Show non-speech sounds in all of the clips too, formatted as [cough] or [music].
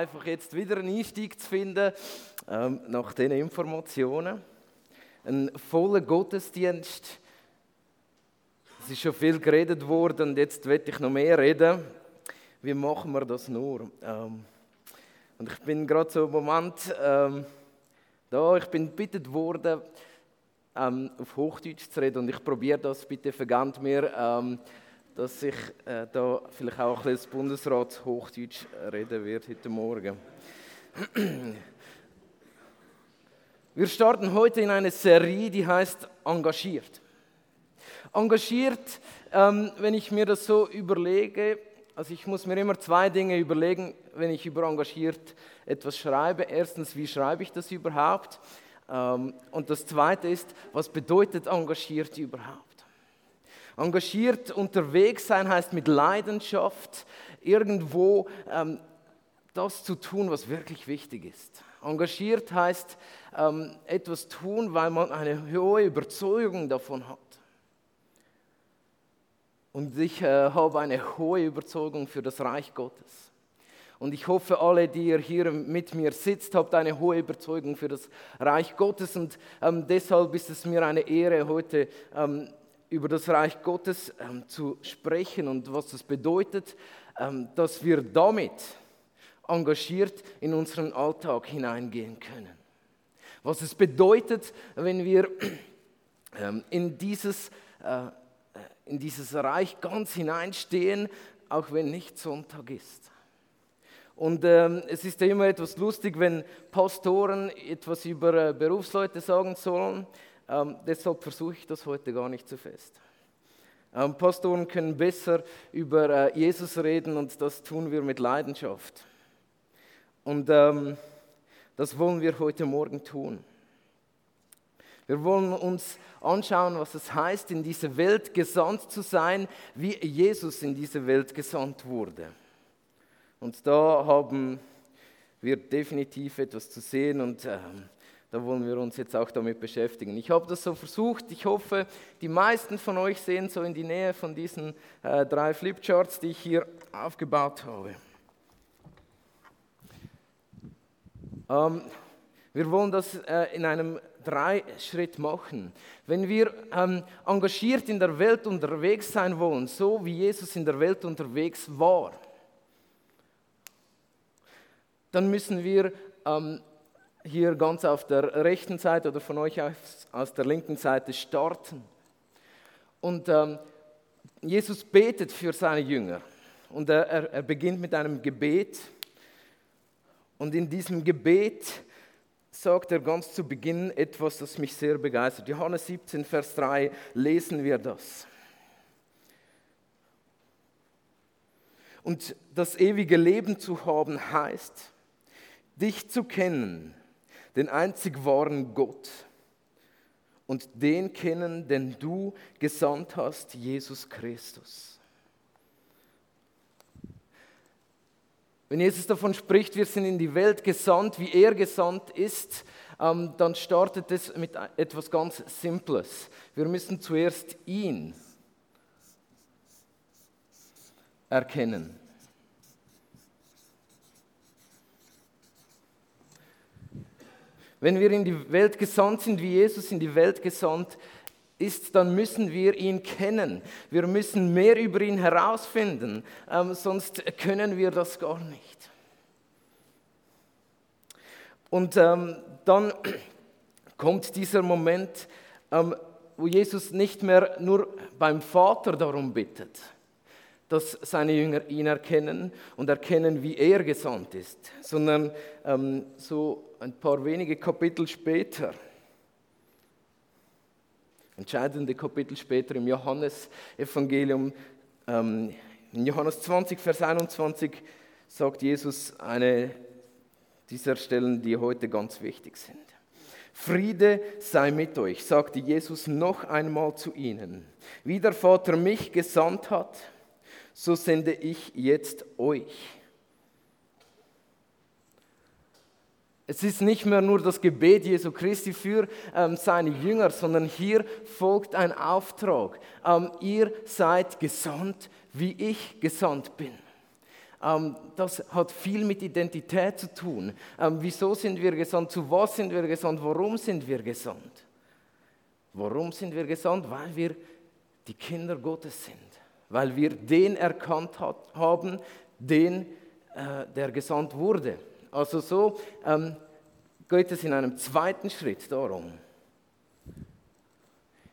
einfach, jetzt wieder einen Einstieg zu finden ähm, nach diesen Informationen. Ein voller Gottesdienst. Es ist schon viel geredet worden und jetzt werde ich noch mehr reden. Wie machen wir das nur? Ähm, und ich bin gerade so im Moment ähm, da, ich bin gebeten worden, ähm, auf Hochdeutsch zu reden und ich probiere das, bitte vergebt mir, ähm, dass ich äh, da vielleicht auch ein bisschen das Bundesrat Hochdeutsch reden werde heute Morgen. [clears throat] Wir starten heute in eine Serie, die heißt Engagiert. Engagiert, ähm, wenn ich mir das so überlege, also ich muss mir immer zwei Dinge überlegen, wenn ich über engagiert etwas schreibe. Erstens, wie schreibe ich das überhaupt? Ähm, und das Zweite ist, was bedeutet engagiert überhaupt? Engagiert unterwegs sein heißt mit Leidenschaft irgendwo ähm, das zu tun, was wirklich wichtig ist. Engagiert heißt ähm, etwas tun, weil man eine hohe Überzeugung davon hat. Und ich äh, habe eine hohe Überzeugung für das Reich Gottes. Und ich hoffe, alle, die ihr hier mit mir sitzt, habt eine hohe Überzeugung für das Reich Gottes. Und ähm, deshalb ist es mir eine Ehre, heute ähm, über das Reich Gottes ähm, zu sprechen und was das bedeutet, ähm, dass wir damit engagiert in unseren Alltag hineingehen können. Was es bedeutet, wenn wir [clears throat] ähm, in dieses, äh, in dieses Reich ganz hineinstehen, auch wenn nicht Sonntag ist. Und ähm, es ist ja immer etwas lustig, wenn Pastoren etwas über äh, Berufsleute sagen sollen. Ähm, deshalb versuche ich das heute gar nicht zu fest. Ähm, Pastoren können besser über äh, Jesus reden und das tun wir mit Leidenschaft. Und ähm, das wollen wir heute Morgen tun. Wir wollen uns anschauen, was es heißt, in diese Welt gesandt zu sein, wie Jesus in diese Welt gesandt wurde. Und da haben wir definitiv etwas zu sehen und ähm, da wollen wir uns jetzt auch damit beschäftigen. Ich habe das so versucht. Ich hoffe, die meisten von euch sehen so in die Nähe von diesen äh, drei Flipcharts, die ich hier aufgebaut habe. Ähm, wir wollen das äh, in einem Drei-Schritt machen. Wenn wir ähm, engagiert in der Welt unterwegs sein wollen, so wie Jesus in der Welt unterwegs war, dann müssen wir ähm, hier ganz auf der rechten Seite oder von euch aus, der linken Seite starten. Und ähm, Jesus betet für seine Jünger und er, er, er beginnt mit einem Gebet. Und in diesem Gebet sagt er ganz zu Beginn etwas, das mich sehr begeistert. Johannes 17, Vers 3 lesen wir das. Und das ewige Leben zu haben heißt, dich zu kennen, den einzig wahren Gott und den kennen, den du gesandt hast, Jesus Christus. Wenn Jesus davon spricht, wir sind in die Welt gesandt, wie er gesandt ist, ähm, dann startet es mit etwas ganz Simples. Wir müssen zuerst ihn erkennen. Wenn wir in die Welt gesandt sind, wie Jesus in die Welt gesandt ist, dann müssen wir ihn kennen. Wir müssen mehr über ihn herausfinden, ähm, sonst können wir das gar nicht. Und ähm, dann [clears throat] kommt dieser Moment, ähm, wo Jesus nicht mehr nur beim Vater darum bittet, dass seine Jünger ihn erkennen und erkennen, wie er gesandt ist, sondern ähm, so ein paar wenige Kapitel später, entscheidende Kapitel später im Johannesevangelium, ähm, in Johannes 20, Vers 21, sagt Jesus eine dieser Stellen, die heute ganz wichtig sind. Friede sei mit euch, sagte Jesus noch einmal zu ihnen. Wie der Vater mich gesandt hat, so sende ich jetzt euch. Es ist nicht mehr nur das Gebet Jesu Christi für ähm, seine Jünger, sondern hier folgt ein Auftrag. Ähm, ihr seid gesandt, wie ich gesandt bin. Ähm, das hat viel mit Identität zu tun. Ähm, wieso sind wir gesandt? Zu was sind wir gesandt? Warum sind wir gesandt? Warum sind wir gesandt? Weil wir die Kinder Gottes sind. Weil wir den erkannt hat, haben, den, äh, der gesandt wurde. Also so ähm, geht es in einem zweiten Schritt darum,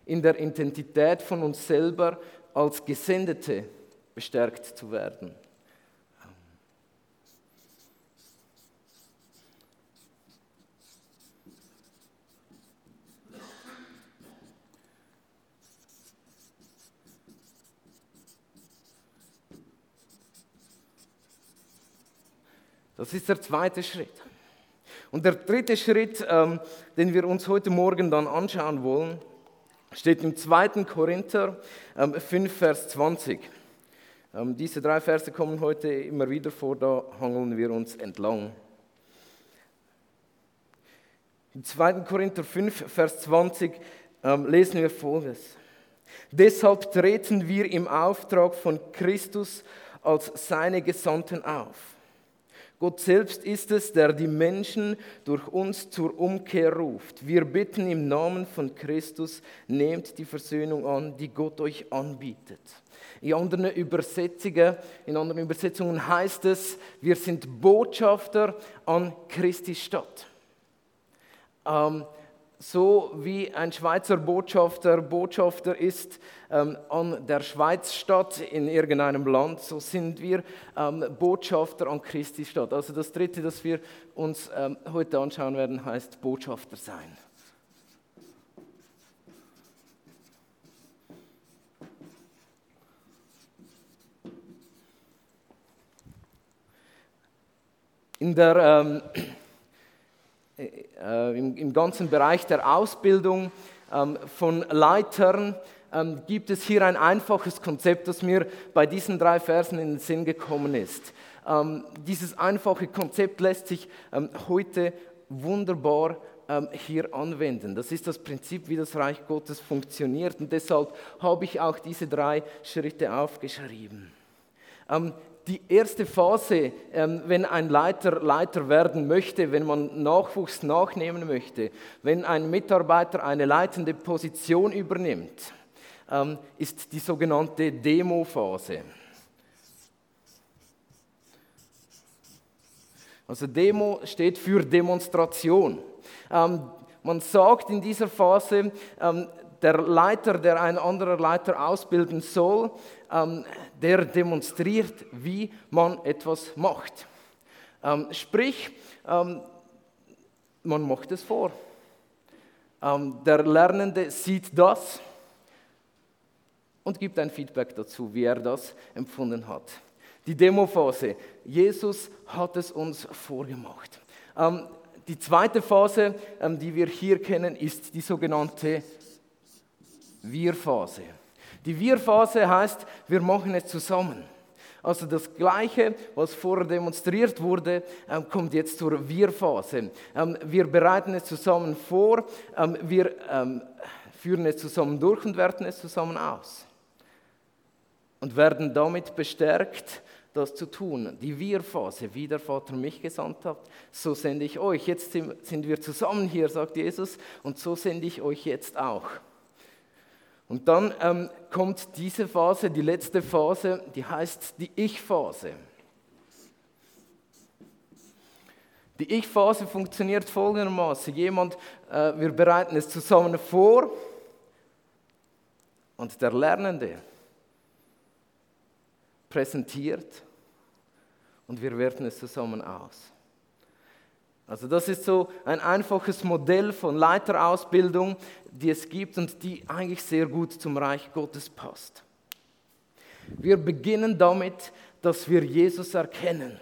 in der Identität von uns selber als Gesendete bestärkt zu werden. Das ist der zweite Schritt. Und der dritte Schritt, ähm, den wir uns heute Morgen dann anschauen wollen, steht im 2. Korinther ähm, 5, Vers 20. Ähm, diese drei Verse kommen heute immer wieder vor, da hangeln wir uns entlang. Im 2. Korinther 5, Vers 20 ähm, lesen wir folgendes. Deshalb treten wir im Auftrag von Christus als seine Gesandten auf Gott selbst ist es, der die Menschen durch uns zur Umkehr ruft. Wir bitten im Namen von Christus, nehmt die Versöhnung an, die Gott euch anbietet. In anderen Übersetzungen, in anderen Übersetzungen heißt es, wir sind Botschafter an Christi Stadt. Ähm, so wie ein Schweizer Botschafter Botschafter ist ähm, an der Schweizstadt in irgendeinem Land, so sind wir ähm, Botschafter an Christi Stadt. Also das Dritte, das wir uns ähm, heute anschauen werden, heißt Botschafter sein. In der ähm, äh, im, im, ganzen Bereich der Ausbildung ähm, von Leitern ähm, gibt es hier ein einfaches Konzept, das mir bei diesen drei Versen in den Sinn gekommen ist. Ähm, dieses einfache Konzept lässt sich ähm, heute wunderbar ähm, hier anwenden. Das ist das Prinzip, wie das Reich Gottes funktioniert und deshalb habe ich auch diese drei Schritte aufgeschrieben. Die erste Phase, ähm, wenn ein Leiter Leiter werden möchte, wenn man Nachwuchs nachnehmen möchte, wenn ein Mitarbeiter eine leitende Position übernimmt, ähm, ist die sogenannte Demo-Phase. Also Demo steht für Demonstration. Ähm, man sagt in dieser Phase, der Leiter, der einen anderen Leiter ausbilden soll, der demonstriert, wie man etwas macht. Ähm, sprich, ähm, man macht es vor. Ähm, der Lernende sieht das und gibt ein Feedback dazu, wie er das empfunden hat. Die Demophase. Jesus hat es uns vorgemacht. Ähm, die zweite Phase, ähm, die wir hier kennen, ist die sogenannte Wir-Phase. Die Wir-Phase heißt, wir machen es zusammen. Also das Gleiche, was vorher demonstriert wurde, ähm, kommt jetzt zur Wir-Phase. Ähm, wir bereiten es zusammen vor, ähm, wir führen es zusammen durch und werten es zusammen aus. Und werden damit bestärkt, das zu tun. Die Wir-Phase, wie der Vater mich gesandt hat, so sende ich euch. Jetzt sind wir zusammen hier, sagt Jesus, und so sende ich euch jetzt auch. Und dann ähm, kommt diese Phase, die letzte Phase, die heißt die Ich-Phase. Die Ich-Phase funktioniert folgendermaßen. Jemand, äh, wir bereiten es zusammen vor und der Lernende präsentiert und wir werten es zusammen aus. Also das ist so ein einfaches Modell von Leiterausbildung, die es gibt und die eigentlich sehr gut zum Reich Gottes passt. Wir beginnen damit, dass wir Jesus erkennen.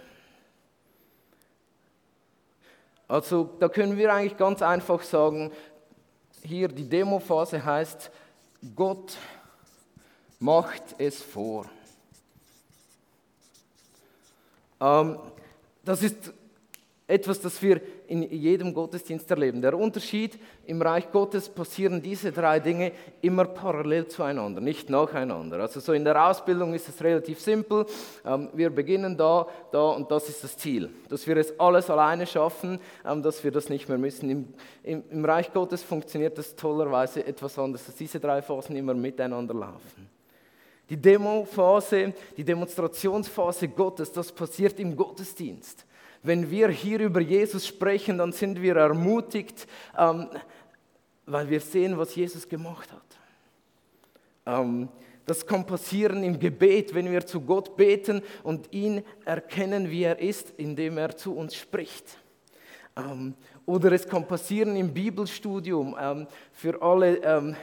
Also da können wir eigentlich ganz einfach sagen, hier die Demophase heißt, Gott macht es vor. Ähm, das ist etwas, das wir in jedem Gottesdienst erleben. Der Unterschied im Reich Gottes passieren diese drei Dinge immer parallel zueinander, nicht nacheinander. Also so in der Ausbildung ist es relativ simpel. Ähm, wir beginnen da, da und das ist das Ziel. Dass wir es alles alleine schaffen, ähm, dass wir das nicht mehr müssen. Im, im, Im Reich Gottes funktioniert das tollerweise etwas anders, dass diese drei Phasen immer miteinander laufen. Die Demophase, die Demonstrationsphase Gottes, das passiert im Gottesdienst. Wenn wir hier über Jesus sprechen, dann sind wir ermutigt, ähm, weil wir sehen, was Jesus gemacht hat. Ähm, das kann passieren im Gebet, wenn wir zu Gott beten und ihn erkennen, wie er ist, indem er zu uns spricht. Ähm, oder es kann passieren im Bibelstudium ähm, für alle, ähm,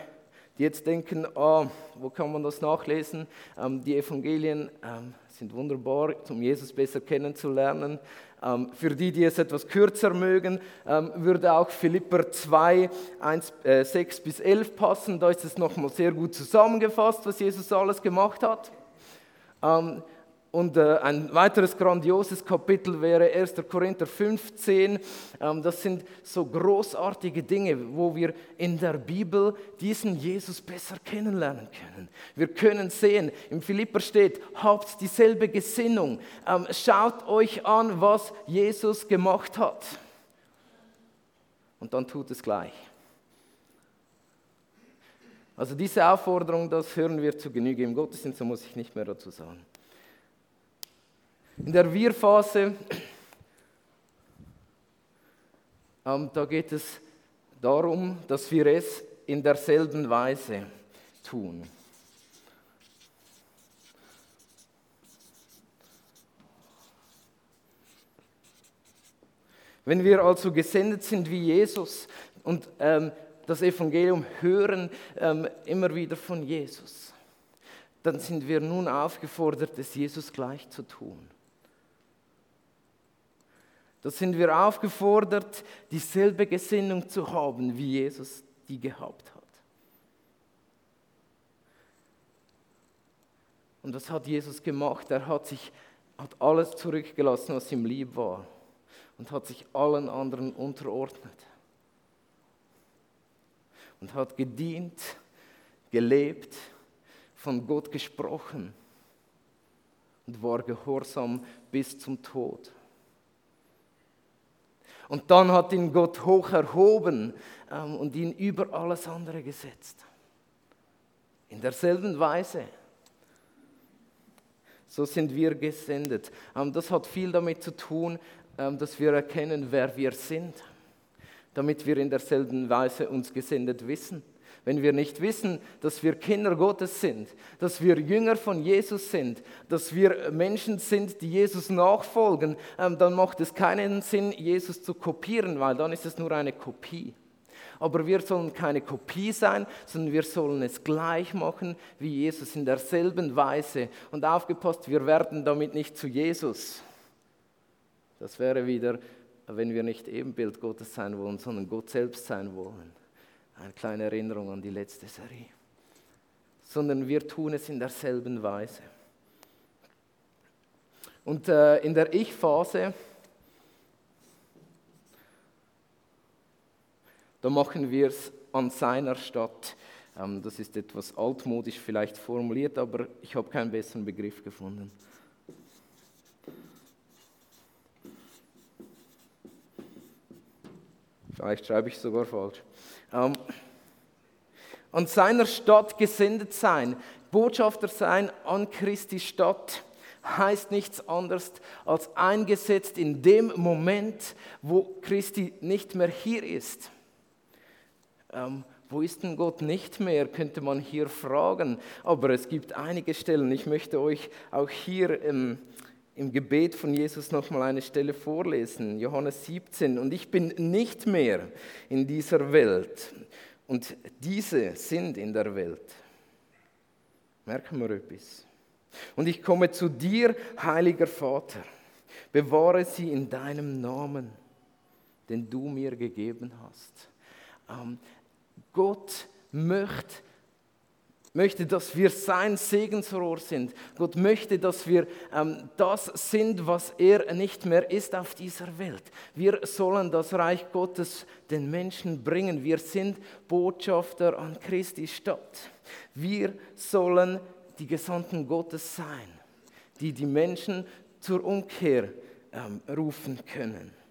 die jetzt denken, oh, wo kann man das nachlesen? Ähm, die Evangelien sind wunderbar, um Jesus besser kennenzulernen. Ähm, für die, die es etwas kürzer mögen, ähm, würde auch Philipper 2, 1, äh, 6 bis 11 passen. Da ist es nochmal sehr gut zusammengefasst, was Jesus alles gemacht hat. Ähm, und äh, ein weiteres grandioses Kapitel wäre 1. Korinther 15. Ähm, das sind so großartige Dinge, wo wir in der Bibel diesen Jesus besser kennenlernen können. Wir können sehen, im Philipper steht, habt dieselbe Gesinnung. Ähm, schaut euch an, was Jesus gemacht hat. Und dann tut es gleich. Also diese Aufforderung, das hören wir zu Genüge im Gottesdienst, so muss ich nicht mehr dazu sagen. In der Wir-Phase, ähm, da geht es darum, dass wir es in derselben Weise tun. Wenn wir also gesendet sind wie Jesus und ähm, das Evangelium hören ähm, immer wieder von Jesus, dann sind wir nun aufgefordert, es Jesus gleich zu tun. Da sind wir aufgefordert, dieselbe Gesinnung zu haben, wie Jesus die gehabt hat. Und was hat Jesus gemacht? Er hat sich hat alles zurückgelassen, was ihm lieb war und hat sich allen anderen unterordnet und hat gedient, gelebt, von Gott gesprochen und war gehorsam bis zum Tod. Und dann hat ihn Gott hoch erhoben ähm, und ihn über alles andere gesetzt. In derselben Weise. So sind wir gesendet. Ähm, das hat viel damit zu tun, ähm, dass wir erkennen, wer wir sind, damit wir in derselben Weise uns gesendet wissen. Wenn wir nicht wissen, dass wir Kinder Gottes sind, dass wir Jünger von Jesus sind, dass wir Menschen sind, die Jesus nachfolgen, ähm, dann macht es keinen Sinn, Jesus zu kopieren, weil dann ist es nur eine Kopie. Aber wir sollen keine Kopie sein, sondern wir sollen es gleich machen wie Jesus in derselben Weise. Und aufgepasst, wir werden damit nicht zu Jesus. Das wäre wieder, wenn wir nicht Ebenbild Gottes sein wollen, sondern Gott selbst sein wollen. Eine kleine Erinnerung an die letzte Serie. Sondern wir tun es in derselben Weise. Und äh, in der Ich-Phase, da machen wir es an seiner Stadt. Ähm, das ist etwas altmodisch vielleicht formuliert, aber ich habe keinen besseren Begriff gefunden. Vielleicht schreibe ich sogar falsch. Ähm, an seiner Stadt gesendet sein, Botschafter sein an Christi Stadt, heißt nichts anderes als eingesetzt in dem Moment, wo Christi nicht mehr hier ist. Ähm, wo ist denn Gott nicht mehr, könnte man hier fragen. Aber es gibt einige Stellen. Ich möchte euch auch hier ähm, im Gebet von Jesus nochmal eine Stelle vorlesen, Johannes 17. Und ich bin nicht mehr in dieser Welt und diese sind in der Welt. Merken wir etwas. Und ich komme zu dir, heiliger Vater, bewahre sie in deinem Namen, den du mir gegeben hast. Ähm, Gott möchte möchte, dass wir sein Segensrohr sind. Gott möchte, dass wir ähm, das sind, was er nicht mehr ist auf dieser Welt. Wir sollen das Reich Gottes den Menschen bringen. Wir sind Botschafter an Christi Stadt. Wir sollen die Gesandten Gottes sein, die die Menschen zur Umkehr ähm, rufen können.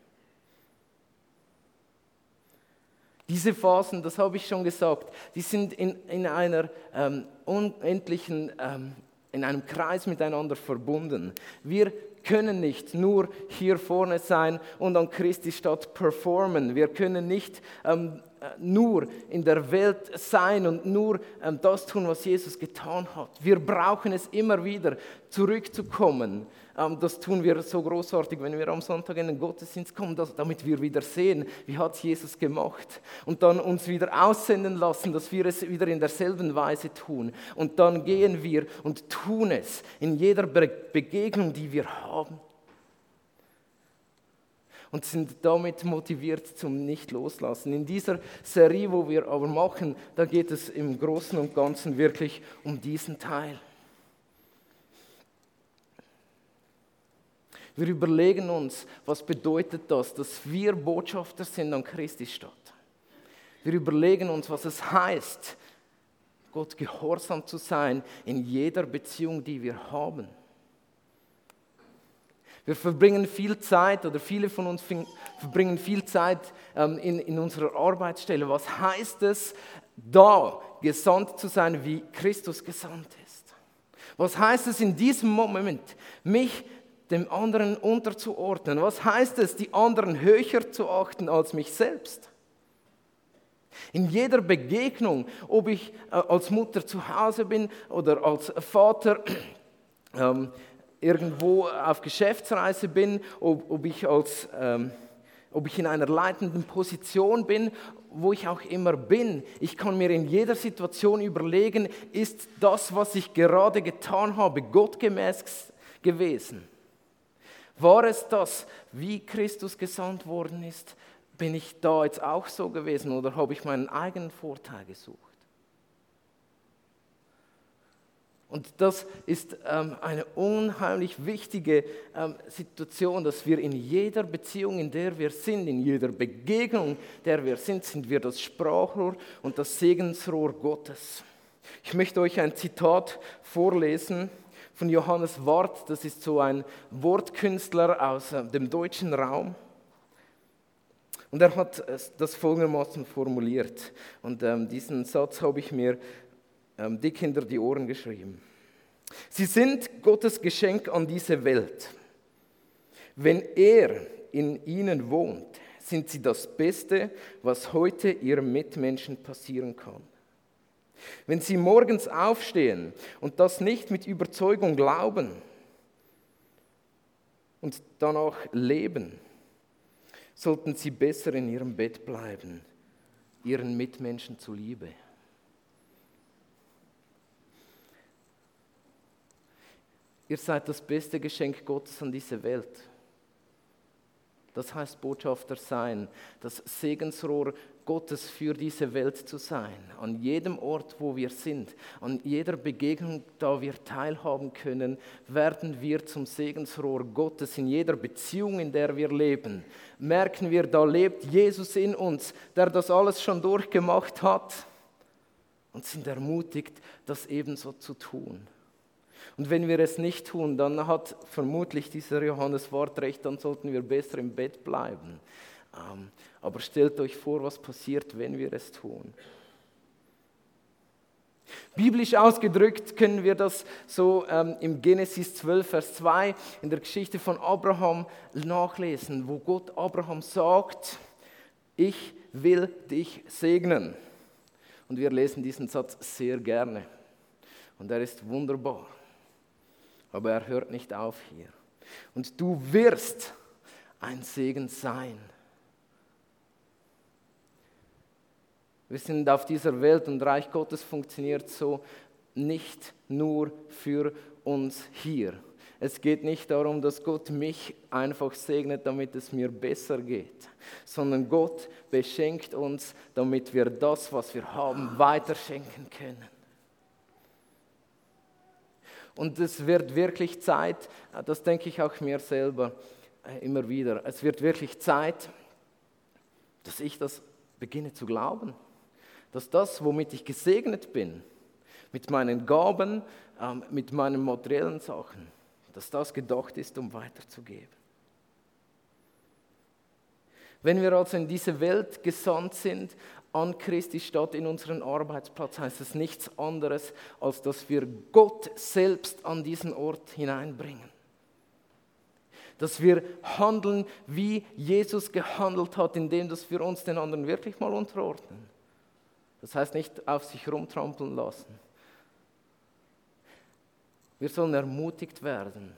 Diese Phasen, das habe ich schon gesagt, die sind in, in einer ähm, unendlichen, ähm, in einem Kreis miteinander verbunden. Wir können nicht nur hier vorne sein und an Christi Stadt performen. Wir können nicht ähm, äh, nur in der Welt sein und nur ähm, das tun, was Jesus getan hat. Wir brauchen es immer wieder, zurückzukommen das tun wir so großartig, wenn wir am Sonntag in den Gottesdienst kommen, damit wir wieder sehen, wie hat Jesus gemacht. Und dann uns wieder aussenden lassen, dass wir es wieder in derselben Weise tun. Und dann gehen wir und tun es in jeder Begegnung, die wir haben. Und sind damit motiviert zum Nicht-Loslassen. In dieser Serie, wo wir aber machen, da geht es im Großen und Ganzen wirklich um diesen Teil. Wir überlegen uns, was bedeutet das, dass wir Botschafter sind an Christi Stadt. Wir überlegen uns, was es heißt, Gott gehorsam zu sein in jeder Beziehung, die wir haben. Wir verbringen viel Zeit oder viele von uns verbringen viel Zeit ähm, in, in unserer Arbeitsstelle. Was heißt es, da gesandt zu sein, wie Christus gesandt ist? Was heißt es in diesem Moment, mich dem anderen unterzuordnen. Was heißt es, die anderen höher zu achten als mich selbst? In jeder Begegnung, ob ich äh, als Mutter zu Hause bin oder als Vater [clears throat] ähm, irgendwo auf Geschäftsreise bin, ob, ob ich als ähm, ob ich in einer leitenden Position bin, wo ich auch immer bin. Ich kann mir in jeder Situation überlegen, ist das, was ich gerade getan habe, gottgemäß gewesen? War es das, wie Christus gesandt worden ist? Bin ich da jetzt auch so gewesen oder habe ich meinen eigenen Vorteil gesucht? Und das ist ähm, eine unheimlich wichtige ähm, Situation, dass wir in jeder Beziehung, in der wir sind, in jeder Begegnung, der wir sind, sind wir das Sprachrohr und das Segensrohr Gottes. Ich möchte euch ein Zitat vorlesen von Johannes Wort, das ist so ein Wortkünstler aus äh, dem deutschen Raum. Und er hat das folgendermaßen formuliert. Und ähm, diesen Satz habe ich mir ähm, dick hinter die Ohren geschrieben. Sie sind Gottes Geschenk an diese Welt. Wenn er in ihnen wohnt, sind sie das Beste, was heute ihrem Mitmenschen passieren kann. Wenn Sie morgens aufstehen und das nicht mit Überzeugung glauben und danach leben, sollten Sie besser in Ihrem Bett bleiben, Ihren Mitmenschen zuliebe. Ihr seid das beste Geschenk Gottes an diese Welt. Das heißt Botschafter sein, das Segensrohr Gottes für diese Welt zu sein. An jedem Ort, wo wir sind, an jeder Begegnung, da wir teilhaben können, werden wir zum Segensrohr Gottes in jeder Beziehung, in der wir leben. Merken wir, da lebt Jesus in uns, der das alles schon durchgemacht hat und sind ermutigt, das ebenso zu tun. Und wenn wir es nicht tun, dann hat vermutlich dieser Johannes Wort recht, dann sollten wir besser im Bett bleiben. Ähm, aber stellt euch vor, was passiert, wenn wir es tun. Biblisch ausgedrückt können wir das so ähm, im Genesis 12, Vers 2 in der Geschichte von Abraham nachlesen, wo Gott Abraham sagt, ich will dich segnen. Und wir lesen diesen Satz sehr gerne. Und er ist wunderbar. Aber er hört nicht auf hier. Und du wirst ein Segen sein. Wir sind auf dieser Welt und Reich Gottes funktioniert so nicht nur für uns hier. Es geht nicht darum, dass Gott mich einfach segnet, damit es mir besser geht, sondern Gott beschenkt uns, damit wir das, was wir haben, weiterschenken können. Und es wird wirklich Zeit, das denke ich auch mir selber äh, immer wieder, es wird wirklich Zeit, dass ich das beginne zu glauben. Dass das, womit ich gesegnet bin, mit meinen Gaben, ähm, mit meinen materiellen Sachen, dass das gedacht ist, um weiterzugeben. Wenn wir also in diese Welt gesandt sind, an Christi Stadt in unseren Arbeitsplatz, heißt es nichts anderes, als dass wir Gott selbst an diesen Ort hineinbringen. Dass wir handeln, wie Jesus gehandelt hat, indem dass wir uns den anderen wirklich mal unterordnen. Das heißt nicht auf sich rumtrampeln lassen. Wir sollen ermutigt werden.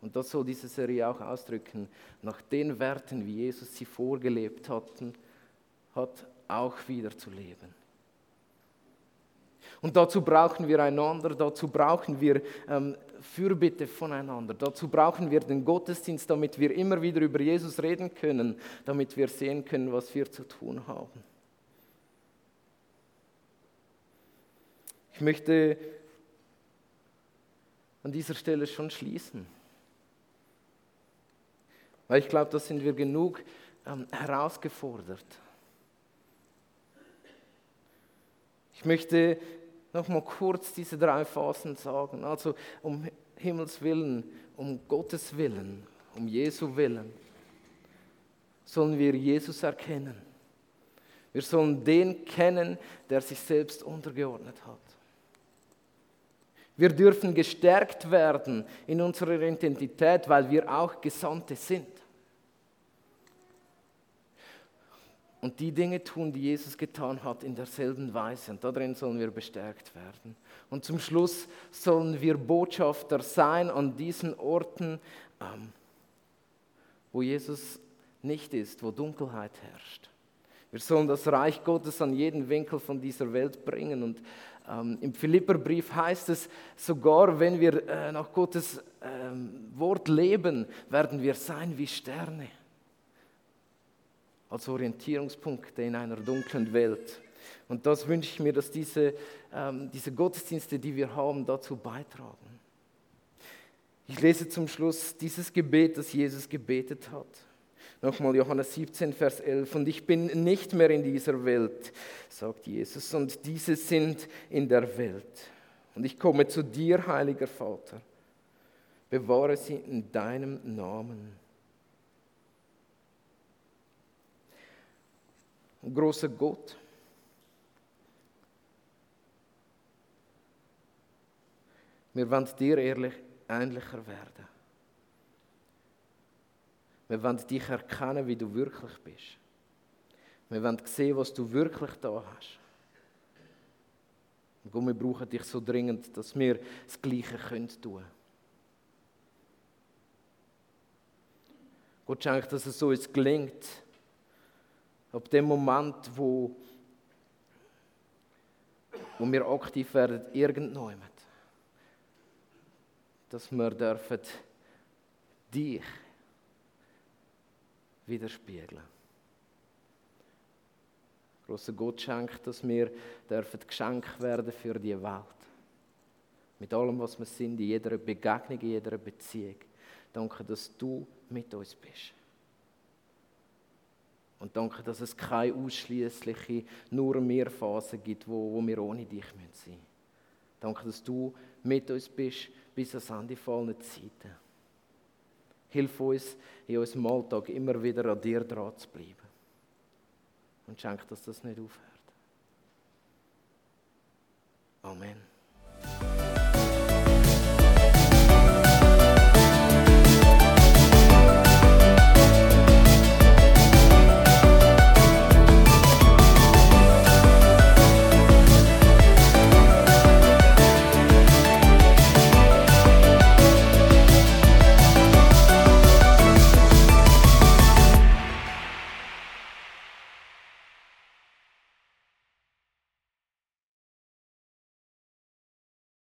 Und das soll diese Serie auch ausdrücken, nach den Werten, wie Jesus sie vorgelebt hatten, hat, auch wieder zu leben. Und dazu brauchen wir einander, dazu brauchen wir ähm, Fürbitte voneinander, dazu brauchen wir den Gottesdienst, damit wir immer wieder über Jesus reden können, damit wir sehen können, was wir zu tun haben. Ich möchte an dieser Stelle schon schließen. Weil ich glaube, da sind wir genug ähm, herausgefordert. Ich möchte noch mal kurz diese drei Phasen sagen. Also um Himmels Willen, um Gottes Willen, um Jesu Willen sollen wir Jesus erkennen. Wir sollen den kennen, der sich selbst untergeordnet hat. Wir dürfen gestärkt werden in unserer Identität, weil wir auch Gesandte sind. Und die Dinge tun, die Jesus getan hat, in derselben Weise. Und darin sollen wir bestärkt werden. Und zum Schluss sollen wir Botschafter sein an diesen Orten, ähm, wo Jesus nicht ist, wo Dunkelheit herrscht. Wir sollen das Reich Gottes an jeden Winkel von dieser Welt bringen. Und ähm, Im Philipperbrief heißt es sogar, wenn wir äh, nach Gottes ähm, Wort leben, werden wir sein wie Sterne. Als Orientierungspunkte in einer dunklen Welt. Und das wünsche ich mir, dass diese, ähm, diese Gottesdienste, die wir haben, dazu beitragen. Ich lese zum Schluss dieses Gebet, das Jesus gebetet hat. Nochmal Johannes 17, Vers 11. Und ich bin nicht mehr in dieser Welt, sagt Jesus, und diese sind in der Welt. Und ich komme zu dir, heiliger Vater. Bewahre sie in deinem Namen. Großer Gott, wir wollen dir ehrlich ähnlicher werden. Wir wollen dich erkennen, wie du wirklich bist. Wir wollen sehen, was du wirklich da hast. Und wir brauchen dich so dringend, dass wir das Gleiche tun können. Gott schenkt, dass es so uns gelingt, ab dem Moment, wo, wo wir aktiv werden, irgendwann, dass wir dürfen dich widerspiegeln. Großer Gott schenkt, dass wir dürfen Geschenk werden für die Welt. Mit allem, was wir sind, in jeder Begegnung, in jeder Beziehung. Danke, dass du mit uns bist. Und danke, dass es keine ausschließliche nur mehr Phase gibt, wo, wo wir ohne dich sein müssen. Danke, dass du mit uns bist bis ans Ende fallen Zeiten. Hilf uns in unserem Alltag immer wieder an dir dran zu bleiben. Und schenk, dass das nicht aufhört. Amen.